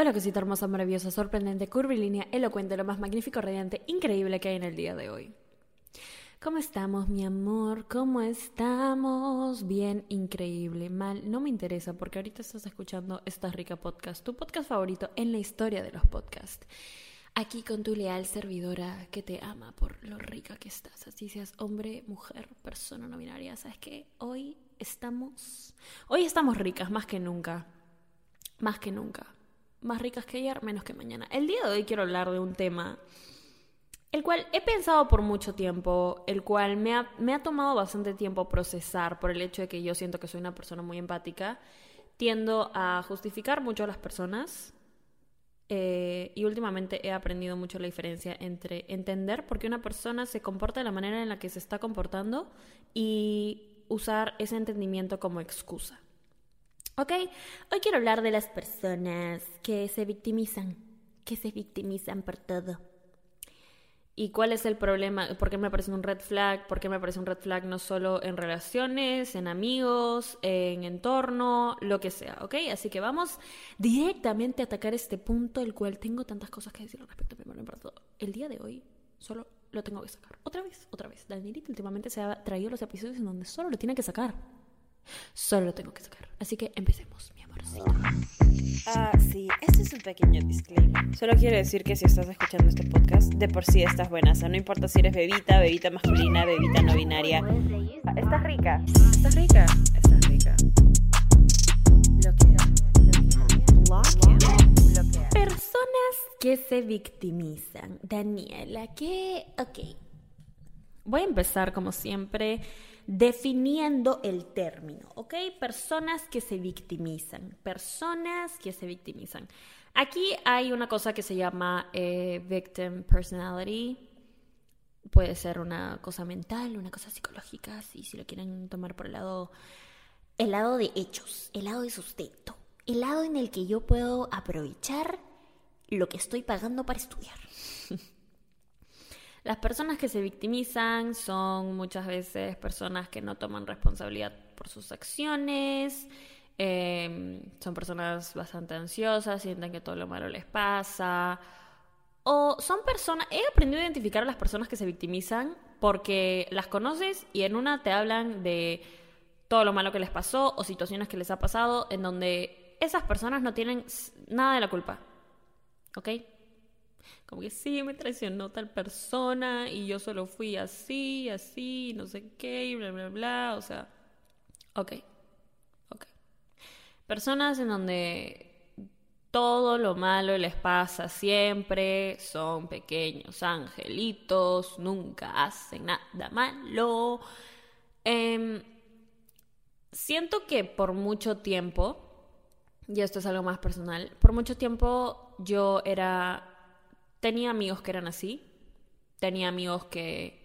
Hola cosita hermosa, maravillosa, sorprendente, curvilínea, elocuente, lo más magnífico, radiante, increíble que hay en el día de hoy. ¿Cómo estamos, mi amor? ¿Cómo estamos? Bien, increíble, mal, no me interesa porque ahorita estás escuchando esta rica podcast, tu podcast favorito en la historia de los podcasts. Aquí con tu leal servidora que te ama por lo rica que estás, así seas hombre, mujer, persona no binaria. ¿Sabes qué? Hoy estamos, hoy estamos ricas más que nunca, más que nunca más ricas que ayer, menos que mañana. El día de hoy quiero hablar de un tema el cual he pensado por mucho tiempo, el cual me ha, me ha, tomado bastante tiempo procesar por el hecho de que yo siento que soy una persona muy empática. Tiendo a justificar mucho a las personas eh, y últimamente he aprendido mucho la diferencia entre entender por qué una persona se comporta de la manera en la que se está comportando y usar ese entendimiento como excusa. ¿Ok? Hoy quiero hablar de las personas que se victimizan, que se victimizan por todo. ¿Y cuál es el problema? ¿Por qué me parece un red flag? ¿Por qué me parece un red flag no solo en relaciones, en amigos, en entorno, lo que sea? ¿Ok? Así que vamos directamente a atacar este punto, el cual tengo tantas cosas que decir al respecto. Primero, todo, el día de hoy solo lo tengo que sacar. Otra vez, otra vez. Danielita últimamente se ha traído los episodios en donde solo lo tiene que sacar. Solo lo tengo que sacar. Así que empecemos, mi amorcito. Ah, sí, este es un pequeño disclaimer. Solo quiero decir que si estás escuchando este podcast, de por sí estás buena. O sea, no importa si eres bebita, bebita masculina, bebita no binaria. Estás rica. Estás rica. Estás rica. Personas que se victimizan. Daniela, ¿qué? Ok. Voy a empezar como siempre definiendo el término, ¿ok? Personas que se victimizan, personas que se victimizan. Aquí hay una cosa que se llama eh, victim personality. Puede ser una cosa mental, una cosa psicológica, si, si lo quieren tomar por el lado, el lado de hechos, el lado de sustento, el lado en el que yo puedo aprovechar lo que estoy pagando para estudiar. Las personas que se victimizan son muchas veces personas que no toman responsabilidad por sus acciones, em, son personas bastante ansiosas, sienten que todo lo malo les pasa, o son personas, he aprendido a identificar a las personas que se victimizan porque las conoces y en una te hablan de todo lo malo que les pasó o situaciones que les ha pasado en donde esas personas no tienen nada de la culpa. ¿Ok? Como que sí, me traicionó tal persona y yo solo fui así, así, no sé qué, y bla, bla, bla. O sea, ok, ok. Personas en donde todo lo malo les pasa siempre, son pequeños angelitos, nunca hacen nada malo. Em, siento que por mucho tiempo, y esto es algo más personal, por mucho tiempo yo era Tenía amigos que eran así. Tenía amigos que...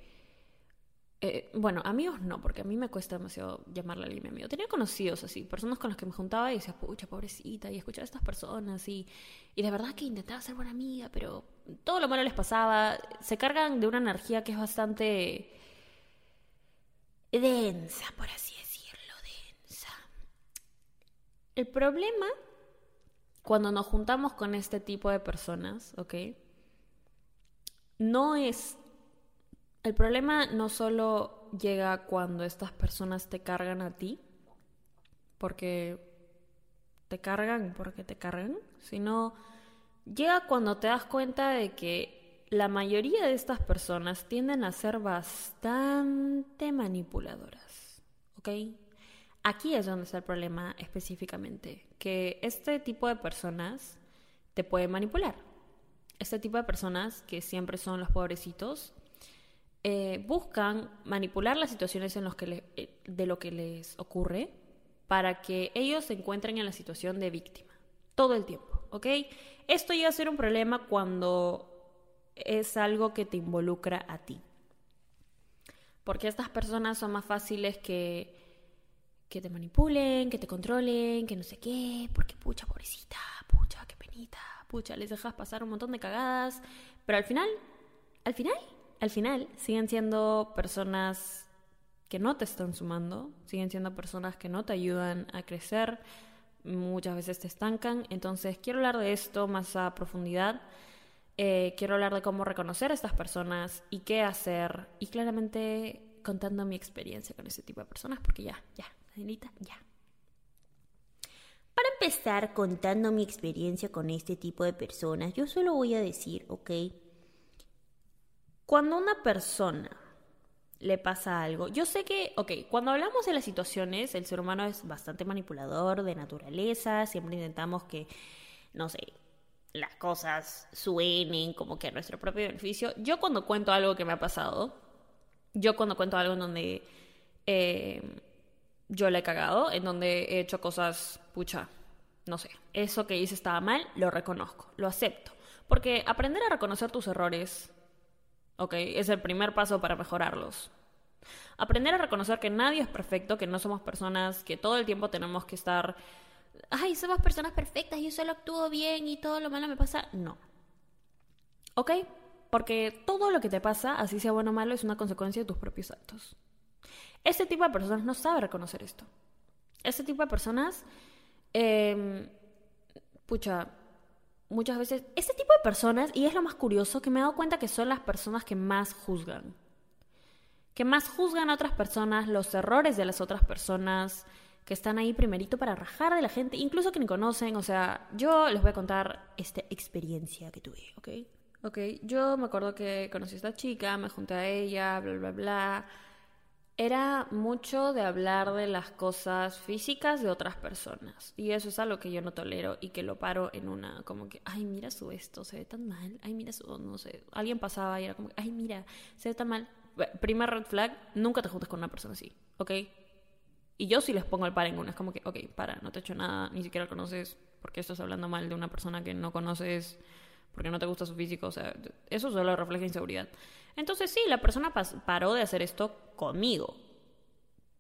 Eh, bueno, amigos no, porque a mí me cuesta demasiado llamarle a alguien mi amigo. Tenía conocidos así, personas con las que me juntaba y decía, pucha, pobrecita, y escuchar a estas personas. Y, y de verdad que intentaba ser buena amiga, pero todo lo malo les pasaba. Se cargan de una energía que es bastante densa, por así decirlo, densa. El problema cuando nos juntamos con este tipo de personas, ¿ok? No es... El problema no solo llega cuando estas personas te cargan a ti, porque te cargan, porque te cargan, sino llega cuando te das cuenta de que la mayoría de estas personas tienden a ser bastante manipuladoras, ¿ok? Aquí es donde está el problema específicamente, que este tipo de personas te pueden manipular este tipo de personas, que siempre son los pobrecitos, eh, buscan manipular las situaciones en los que eh, de lo que les ocurre para que ellos se encuentren en la situación de víctima. Todo el tiempo, ¿ok? Esto llega a ser un problema cuando es algo que te involucra a ti. Porque estas personas son más fáciles que, que te manipulen, que te controlen, que no sé qué, porque pucha, pobrecita, pucha, qué penita, pucha, les dejas pasar un montón de cagadas, pero al final, al final, al final, siguen siendo personas que no te están sumando, siguen siendo personas que no te ayudan a crecer, muchas veces te estancan. Entonces quiero hablar de esto más a profundidad. Eh, quiero hablar de cómo reconocer a estas personas y qué hacer. Y claramente contando mi experiencia con ese tipo de personas, porque ya, ya, Danielita, ya. Para empezar contando mi experiencia con este tipo de personas, yo solo voy a decir, ok, cuando una persona le pasa algo, yo sé que, ok, cuando hablamos de las situaciones, el ser humano es bastante manipulador de naturaleza, siempre intentamos que, no sé, las cosas suenen como que a nuestro propio beneficio. Yo cuando cuento algo que me ha pasado, yo cuando cuento algo en donde eh, yo le he cagado, en donde he hecho cosas, pucha, no sé, eso que hice estaba mal, lo reconozco, lo acepto. Porque aprender a reconocer tus errores, ok, es el primer paso para mejorarlos. Aprender a reconocer que nadie es perfecto, que no somos personas, que todo el tiempo tenemos que estar, ay, somos personas perfectas yo solo actúo bien y todo lo malo me pasa. No. ¿Ok? Porque todo lo que te pasa, así sea bueno o malo, es una consecuencia de tus propios actos. Este tipo de personas no sabe reconocer esto. Este tipo de personas, em, pucha, muchas veces, este tipo de personas, y es lo más curioso, que me he dado cuenta que son las personas que más juzgan. Que más juzgan a otras personas, los errores de las otras personas, que están ahí primerito para rajar de la gente, incluso que ni conocen. O sea, yo les voy a contar esta experiencia que tuve, ¿ok? Ok, yo me acuerdo que conocí a esta chica, me junté a ella, bla, bla, bla era mucho de hablar de las cosas físicas de otras personas. Y eso es algo que yo no tolero y que lo paro en una, como que, ay, mira su esto, se ve tan mal. Ay, mira su, no sé, alguien pasaba y era como, ay, mira, se ve tan mal. Primer red flag, nunca te juntes con una persona así, ¿ok? Y yo sí les pongo el par en una, es como que, ok, para, no te he hecho nada, ni siquiera conoces, porque estás hablando mal de una persona que no conoces, porque no te gusta su físico, o sea, eso solo refleja inseguridad. Entonces sí, la persona paró de hacer esto conmigo.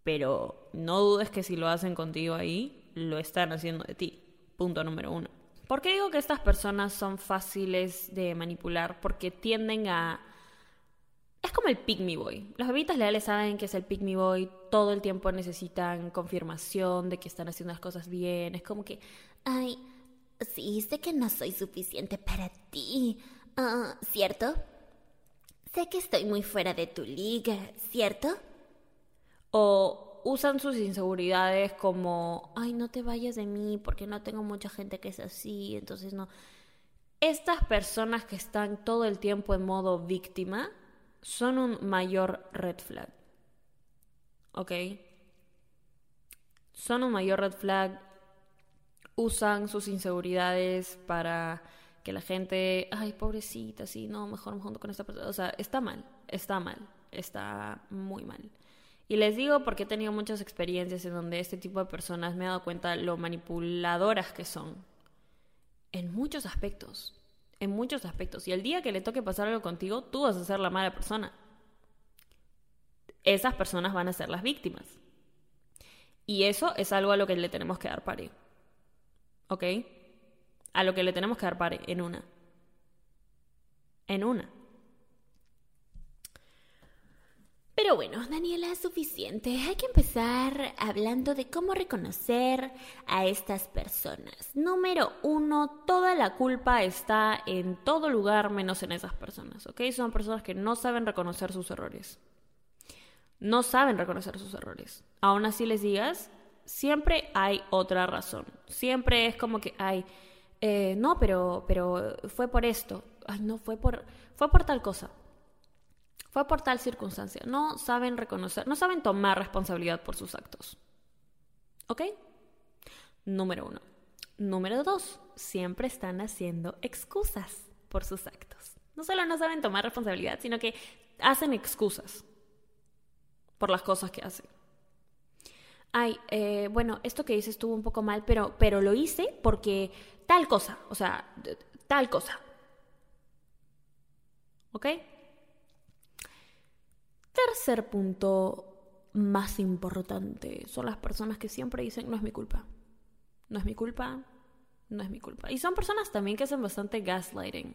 Pero no dudes que si lo hacen contigo ahí, lo están haciendo de ti. Punto número uno. ¿Por qué digo que estas personas son fáciles de manipular? Porque tienden a... Es como el pick me boy. Los bebitas leales saben que es el pick me boy. Todo el tiempo necesitan confirmación de que están haciendo las cosas bien. Es como que, ay, sí, sé que no soy suficiente para ti. Ah, ¿Cierto? Sé que estoy muy fuera de tu liga, ¿cierto? O usan sus inseguridades como, ay, no te vayas de mí porque no tengo mucha gente que es así, entonces no. Estas personas que están todo el tiempo en modo víctima son un mayor red flag. ¿Ok? Son un mayor red flag. Usan sus inseguridades para que la gente, ay, pobrecita, sí, no, mejor me junto con esta persona. O sea, está mal, está mal, está muy mal. Y les digo porque he tenido muchas experiencias en donde este tipo de personas me he dado cuenta lo manipuladoras que son. En muchos aspectos. En muchos aspectos. Y el día que le toque pasar algo contigo, tú vas a ser la mala persona. Esas personas van a ser las víctimas. Y eso es algo a lo que le tenemos que dar pare. ¿Ok? A lo que le tenemos que dar pare en una. En una. Pero bueno, Daniela, es suficiente. Hay que empezar hablando de cómo reconocer a estas personas. Número uno, toda la culpa está en todo lugar menos en esas personas, ¿ok? Son personas que no saben reconocer sus errores. No saben reconocer sus errores. Aún así les digas, siempre hay otra razón. Siempre es como que hay eh, no, pero, pero fue por esto, ay, no, fue por, fue por tal cosa, fue por tal circunstancia. No saben reconocer, no saben tomar responsabilidad por sus actos. ¿Ok? Número uno. Número dos, siempre están haciendo excusas por sus actos. No solo no saben tomar responsabilidad, sino que hacen excusas por las cosas que hacen. Ay, eh, bueno, esto que hice estuvo un poco mal, pero, pero lo hice porque tal cosa, o sea, tal cosa. ¿Ok? Tercer punto más importante son las personas que siempre dicen no es mi culpa. No es mi culpa, no es mi culpa. Y son personas también que hacen bastante gaslighting.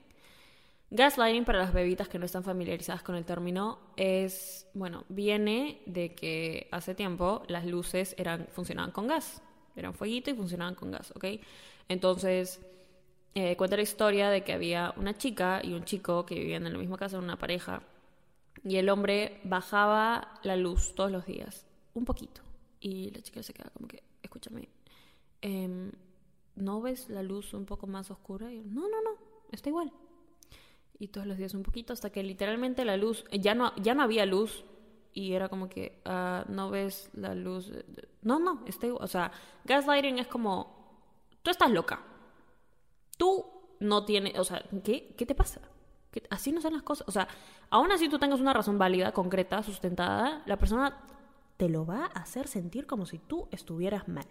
Gaslighting, para las bebitas que no están familiarizadas con el término, es, bueno, viene de que hace tiempo las luces eran, funcionaban con gas. Eran fueguito y funcionaban con gas, ¿ok? Entonces, eh, cuenta la historia de que había una chica y un chico que vivían en la misma casa, una pareja, y el hombre bajaba la luz todos los días, un poquito. Y la chica se queda como que, escúchame, em, ¿no ves la luz un poco más oscura? Y yo, no, no, no, está igual. Y todos los días un poquito, hasta que literalmente la luz, ya no, ya no había luz, y era como que, ah, ¿no ves la luz? No, no, está igual. O sea, gaslighting es como, tú estás loca. Tú no tienes, o sea, ¿qué, ¿Qué te pasa? Así no son las cosas. O sea, aún así tú tengas una razón válida, concreta, sustentada, la persona te lo va a hacer sentir como si tú estuvieras mal.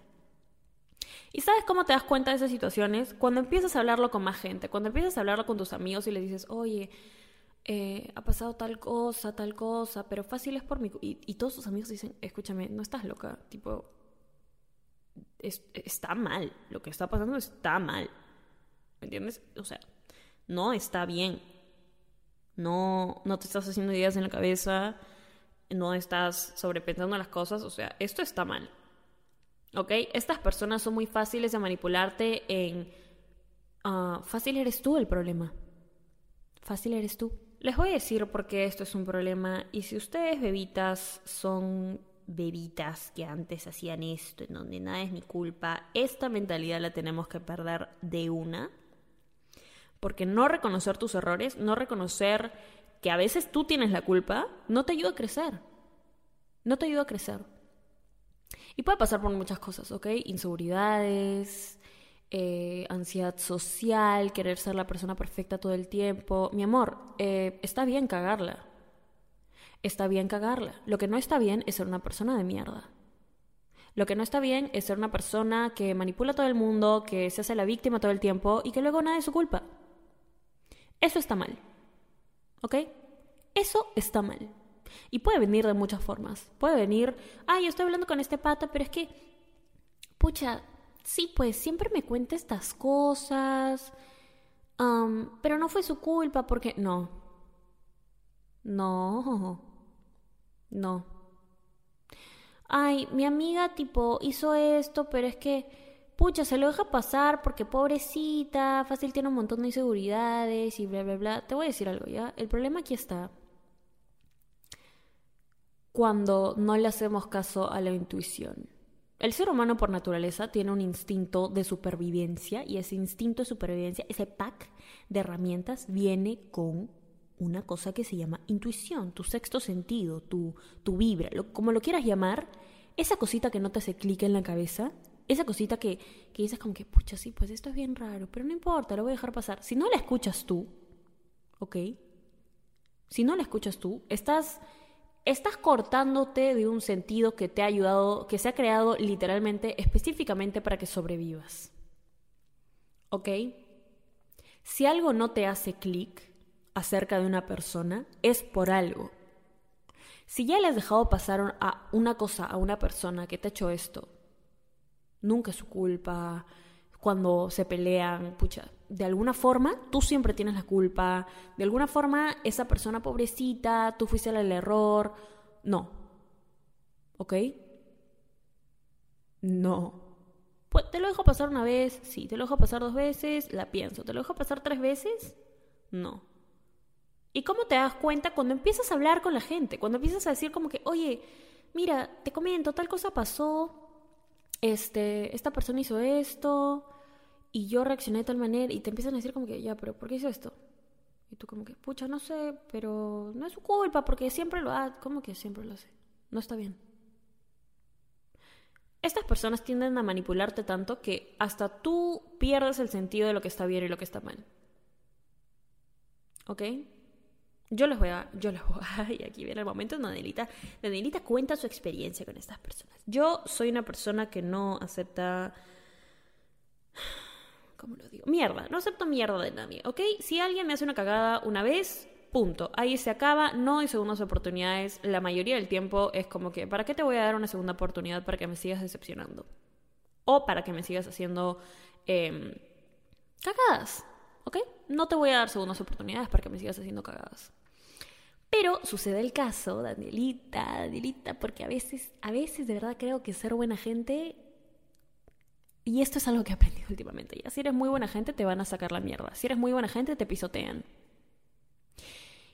¿Y sabes cómo te das cuenta de esas situaciones? Cuando empiezas a hablarlo con más gente, cuando empiezas a hablarlo con tus amigos y les dices, oye, eh, ha pasado tal cosa, tal cosa, pero fácil es por mi... Y, todos tus amigos dicen, escúchame, no estás loca, tipo, está mal, lo que está pasando está mal, ¿me entiendes? O sea, no está bien, no, no te estás haciendo ideas en la cabeza, no estás sobrepensando las cosas, o sea, esto está mal. ¿Ok? Estas personas son muy fáciles de manipularte en... Ah, fácil eres tú el problema. Fácil eres tú. Les voy a decir por qué esto es un problema y si ustedes bebitas son bebitas que antes hacían esto, en donde nada es mi culpa, esta mentalidad la tenemos que perder de una. Porque no reconocer tus errores, no reconocer que a veces tú tienes la culpa, no te ayuda a crecer. No te ayuda a crecer. Y puede pasar por muchas cosas, ¿ok? Inseguridades, eh, ansiedad social, querer ser la persona perfecta todo el tiempo. Mi amor, eh, está bien cagarla. Está bien cagarla. Lo que no está bien es ser una persona de mierda. Lo que no está bien es ser una persona que manipula a todo el mundo, que se hace la víctima todo el tiempo y que luego nada es su culpa. Eso está mal. ¿Ok? Eso está mal. Y puede venir de muchas formas. Puede venir, ay, yo estoy hablando con este pata, pero es que, pucha, sí, pues siempre me cuenta estas cosas, pero no fue su culpa porque, no, no, no. Ay, mi amiga tipo hizo esto, pero es que, pucha, se lo deja pasar porque pobrecita, fácil tiene un montón de inseguridades y bla, bla, bla. Te voy a decir algo, ¿ya? El problema aquí está cuando no le hacemos caso a la intuición. El ser humano por naturaleza tiene un instinto de supervivencia y ese instinto de supervivencia, ese pack de herramientas viene con una cosa que se llama intuición, tu sexto sentido, tu, tu vibra, como lo quieras llamar, esa cosita que no te hace clic en la cabeza, esa cosita que, que dices como que, pucha, sí, pues esto es bien raro, pero no importa, lo voy a dejar pasar. Si no la escuchas tú, ¿ok? Si no la escuchas tú, estás estás cortándote de un sentido que te ha ayudado, que se ha creado literalmente, específicamente para que sobrevivas. ¿Ok? Si algo no te hace clic acerca de una persona, es por algo. Si ya le has dejado pasar a una cosa a una persona que te ha hecho esto, nunca es su culpa, cuando se pelean, pucha, de alguna forma tú siempre tienes la culpa, de alguna forma esa persona pobrecita, tú fuiste el error, no. ¿Ok? No. Pues te lo dejo pasar una vez, sí, te lo dejo pasar dos veces, la pienso, te lo dejo pasar tres veces, no. ¿Y cómo te das cuenta cuando empiezas a hablar con la gente? Cuando empiezas a decir como que, oye, mira, te comento, tal cosa pasó, este, esta persona hizo esto y yo reaccioné de tal manera y te empiezan a decir como que, ya, pero ¿por qué hizo esto? Y tú como que, pucha, no sé, pero no es su culpa porque siempre lo hace. ¿Cómo que siempre lo hace? No está bien. Estas personas tienden a manipularte tanto que hasta tú pierdes el sentido de lo que está bien y lo que está mal. ¿Ok? Yo les voy a, yo les voy a, y aquí viene el momento donde Danielita, Danielita cuenta su experiencia con estas personas. Yo soy una persona que no acepta, ¿cómo lo digo? Mierda, no acepto mierda de nadie, ¿ok? Si alguien me hace una cagada una vez, punto, ahí se acaba, no hay segundas oportunidades, la mayoría del tiempo es como que, ¿para qué te voy a dar una segunda oportunidad para que me sigas decepcionando? O para que me sigas haciendo eh, cagadas, ¿ok? No te voy a dar segundas oportunidades para que me sigas haciendo cagadas. Pero sucede el caso, Danielita, Danielita, porque a veces, a veces de verdad creo que ser buena gente Y esto es algo que he aprendido últimamente. Ya, si eres muy buena gente, te van a sacar la mierda. Si eres muy buena gente, te pisotean.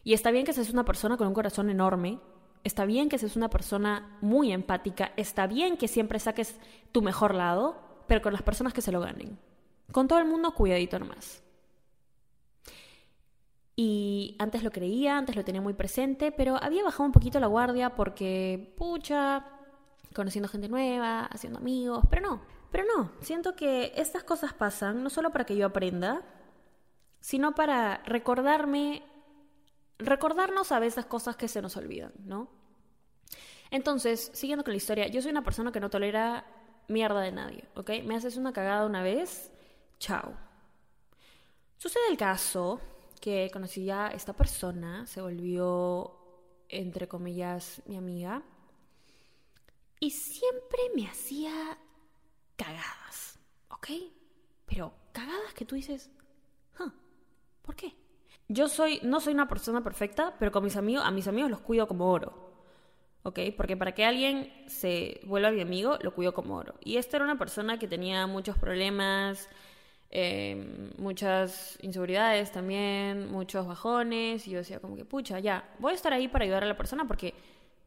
Y está bien que seas una persona con un corazón enorme. Está bien que seas una persona muy empática. Está bien que siempre saques tu mejor lado, pero con las personas que se lo ganen. Con todo el mundo, cuidadito nomás. Y antes lo creía, antes lo tenía muy presente, pero había bajado un poquito la guardia porque, pucha, conociendo gente nueva, haciendo amigos, pero no, pero no, siento que estas cosas pasan no solo para que yo aprenda, sino para recordarme, recordarnos a veces cosas que se nos olvidan, ¿no? Entonces, siguiendo con la historia, yo soy una persona que no tolera mierda de nadie, ¿ok? Me haces una cagada una vez, chao. Sucede el caso que conocí a esta persona, se volvió, entre comillas, mi amiga, y siempre me hacía cagadas, ¿ok? Pero cagadas que tú dices, ¿por qué? Yo soy, no soy una persona perfecta, pero con mis amigos, a mis amigos los cuido como oro. ¿ok? Porque para que alguien se vuelva mi amigo, lo cuido como oro. Y esta era una persona que tenía muchos problemas, eh, muchas inseguridades también, muchos bajones, y yo decía como que, pucha, ya, voy a estar ahí para ayudar a la persona porque,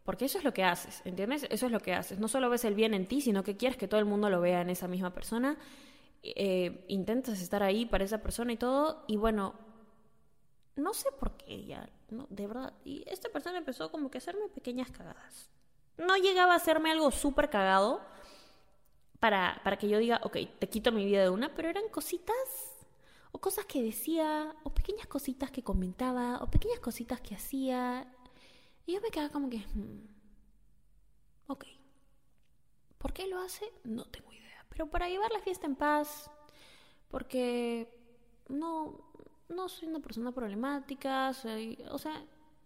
porque eso es lo que haces, ¿entiendes? Eso es lo que haces. No solo ves el bien en ti, sino que quieres que todo el mundo lo vea en esa misma persona. Eh, intentas estar ahí para esa persona y todo, y bueno, no sé por qué ya, no, de verdad, y esta persona empezó como que a hacerme pequeñas cagadas. No llegaba a hacerme algo súper cagado, para, para que yo diga, ok, te quito mi vida de una, pero eran cositas o cosas que decía, o pequeñas cositas que comentaba, o pequeñas cositas que hacía. Y yo me quedaba como que, hmm, ok, ¿por qué lo hace? No tengo idea. Pero para llevar la fiesta en paz, porque no, no soy una persona problemática, soy, o sea,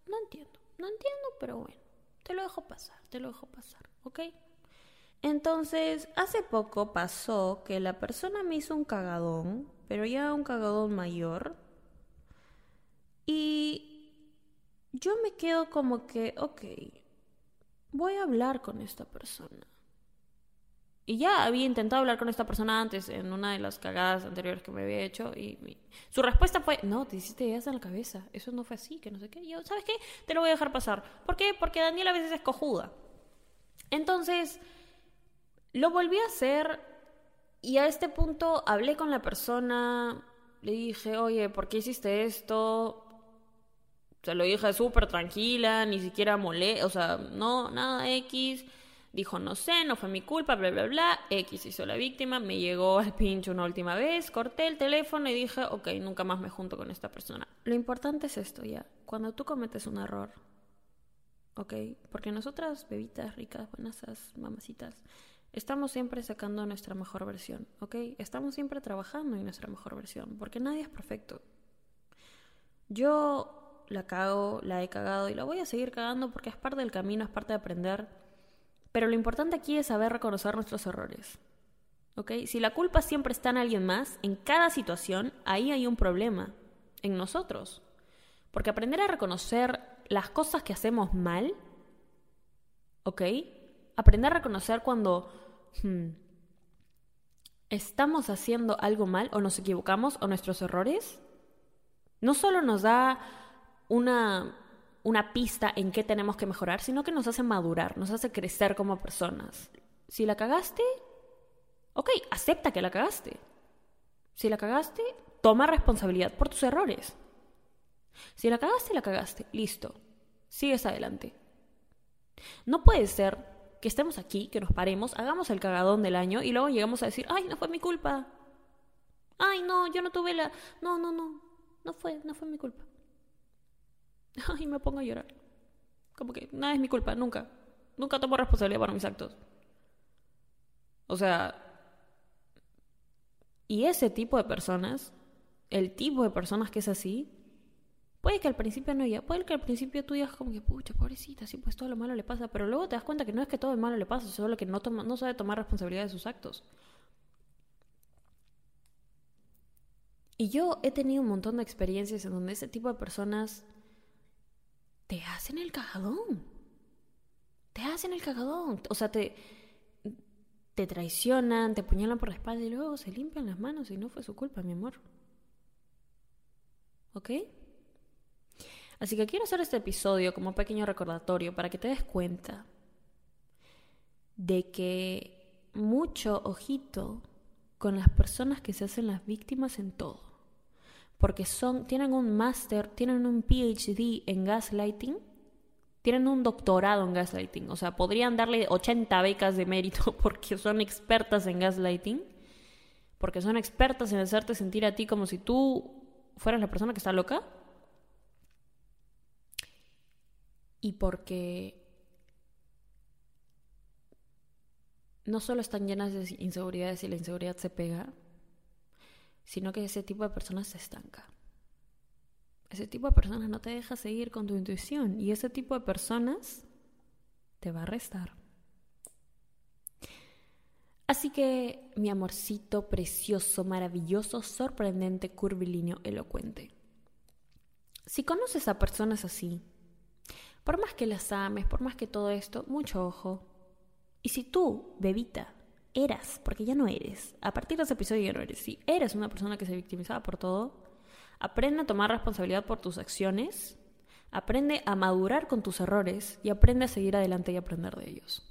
no entiendo, no entiendo, pero bueno, te lo dejo pasar, te lo dejo pasar, ¿ok? Entonces, hace poco pasó que la persona me hizo un cagadón, pero ya un cagadón mayor. Y yo me quedo como que, ok, voy a hablar con esta persona. Y ya había intentado hablar con esta persona antes en una de las cagadas anteriores que me había hecho y su respuesta fue, no, te hiciste ideas en la cabeza, eso no fue así, que no sé qué. Y yo, ¿sabes qué? Te lo voy a dejar pasar. ¿Por qué? Porque Daniela a veces es cojuda. Entonces, lo volví a hacer y a este punto hablé con la persona, le dije, oye, ¿por qué hiciste esto? Se lo dije súper tranquila, ni siquiera molé, o sea, no, nada X. Dijo, no sé, no fue mi culpa, bla, bla, bla. X hizo la víctima, me llegó al pincho una última vez, corté el teléfono y dije, ok, nunca más me junto con esta persona. Lo importante es esto ya, cuando tú cometes un error, ok, porque nosotras, bebitas ricas, buenas, mamacitas, Estamos siempre sacando nuestra mejor versión, ¿ok? Estamos siempre trabajando en nuestra mejor versión, porque nadie es perfecto. Yo la cago, la he cagado y la voy a seguir cagando porque es parte del camino, es parte de aprender. Pero lo importante aquí es saber reconocer nuestros errores. ¿Ok? Si la culpa siempre está en alguien más, en cada situación, ahí hay un problema. En nosotros. Porque aprender a reconocer las cosas que hacemos mal, ¿ok? Aprender a reconocer cuando Hmm. ¿estamos haciendo algo mal o nos equivocamos o nuestros errores? No solo nos da una, una pista en qué tenemos que mejorar, sino que nos hace madurar, nos hace crecer como personas. Si la cagaste, ok, acepta que la cagaste. Si la cagaste, toma responsabilidad por tus errores. Si la cagaste, la cagaste. Listo. Sigues adelante. No puede ser que estemos aquí, que nos paremos, hagamos el cagadón del año y luego llegamos a decir, ay, no fue mi culpa. Ay, no, yo no tuve la... No, no, no, no fue, no fue mi culpa. Ay, me pongo a llorar. Como que nada es mi culpa, nunca. Nunca tomo responsabilidad por mis actos. O sea... Y ese tipo de personas, el tipo de personas que es así, Puede que al principio no ya, puede que al principio tú digas como que, pucha, pobrecita, sí, pues todo lo malo le pasa, pero luego te das cuenta que no es que todo lo malo le pasa, solo que no, toma, no sabe tomar responsabilidad de sus actos. Y yo he tenido un montón de experiencias en donde ese tipo de personas te hacen el cagadón. Te hacen el cagadón. O sea, te, te traicionan, te apuñalan por la espalda y luego se limpian las manos y no fue su culpa, mi amor. ¿Ok? Así que quiero hacer este episodio como un pequeño recordatorio para que te des cuenta de que mucho ojito con las personas que se hacen las víctimas en todo. Porque son, tienen un máster, tienen un PhD en gaslighting, tienen un doctorado en gaslighting. O sea, podrían darle 80 becas de mérito porque son expertas en gaslighting. Porque son expertas en hacerte sentir a ti como si tú fueras la persona que está loca. Y porque no solo están llenas de inseguridades y la inseguridad se pega, sino que ese tipo de personas se estanca. Ese tipo de personas no te deja seguir con tu intuición y ese tipo de personas te va a restar. Así que, mi amorcito precioso, maravilloso, sorprendente, curvilíneo, elocuente. Si conoces a personas así, por más que las ames, por más que todo esto, mucho ojo, y si tú, bebita, eras, porque ya no eres, a partir de ese episodio ya no eres, si eres una persona que se victimizaba por todo, aprende a tomar responsabilidad por tus acciones, aprende a madurar con tus errores y aprende a seguir adelante y aprender de ellos.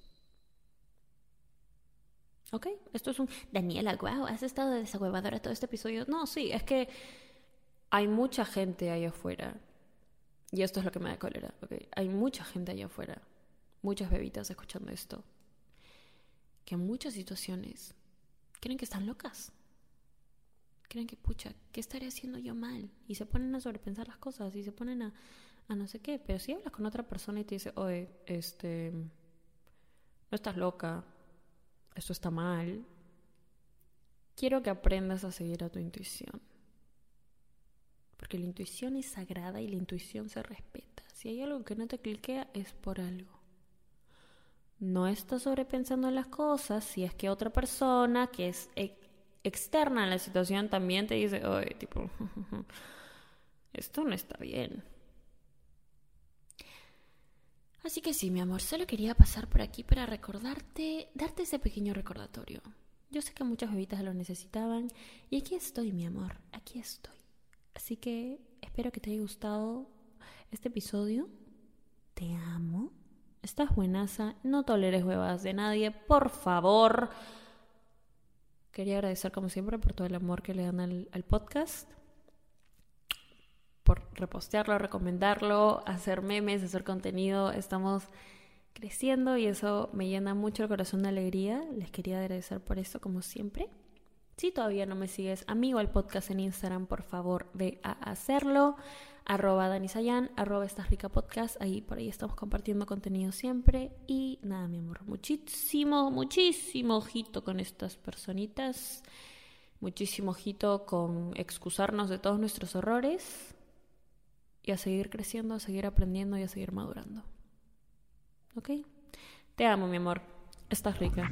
¿Ok? Esto es un... Daniela, wow, ¿has estado de desahuevadora todo este episodio? No, sí, es que hay mucha gente ahí afuera. Y esto es lo que me da cólera, ¿ok? Hay mucha gente allá afuera, muchas bebitas escuchando esto que muchas situaciones creen que están locas. Creen que, pucha, ¿qué estaré haciendo yo mal? Y se ponen a sobrepensar las cosas y se ponen a, a no sé qué. Pero si hablas con otra persona y te dice, oye, este, no estás loca, esto está mal, quiero que aprendas a seguir a tu intuición. Porque la intuición es sagrada y la intuición se respeta. Si hay algo que no te cliquea, es por algo no estás sobrepensando las cosas si es que otra persona que es externa a la situación también te dice, oye, tipo, esto no está bien. Así que sí, mi amor, solo quería pasar por aquí para recordarte, darte ese pequeño recordatorio. Yo sé que muchas bebitas lo necesitaban y aquí estoy, mi amor, aquí estoy. Así que espero que te haya gustado este episodio. Te amo estás buenaza, no toleres huevas de nadie, por favor. Quería agradecer como siempre por todo el amor que le dan al, podcast, por repostearlo, recomendarlo, hacer memes, hacer contenido. Estamos creciendo y eso me llena mucho el corazón de alegría. Les quería agradecer por eso como siempre. Si todavía no me sigues, amigo al podcast en Instagram, por favor ve a hacerlo arroba danisayan, arroba esta rica podcast, ahí por ahí estamos compartiendo contenido siempre y nada mi amor, muchísimo, muchísimo ojito con estas personitas, muchísimo ojito con excusarnos de todos nuestros errores y a seguir creciendo, a seguir aprendiendo y a seguir madurando. ¿Ok? Te amo mi amor, estás rica.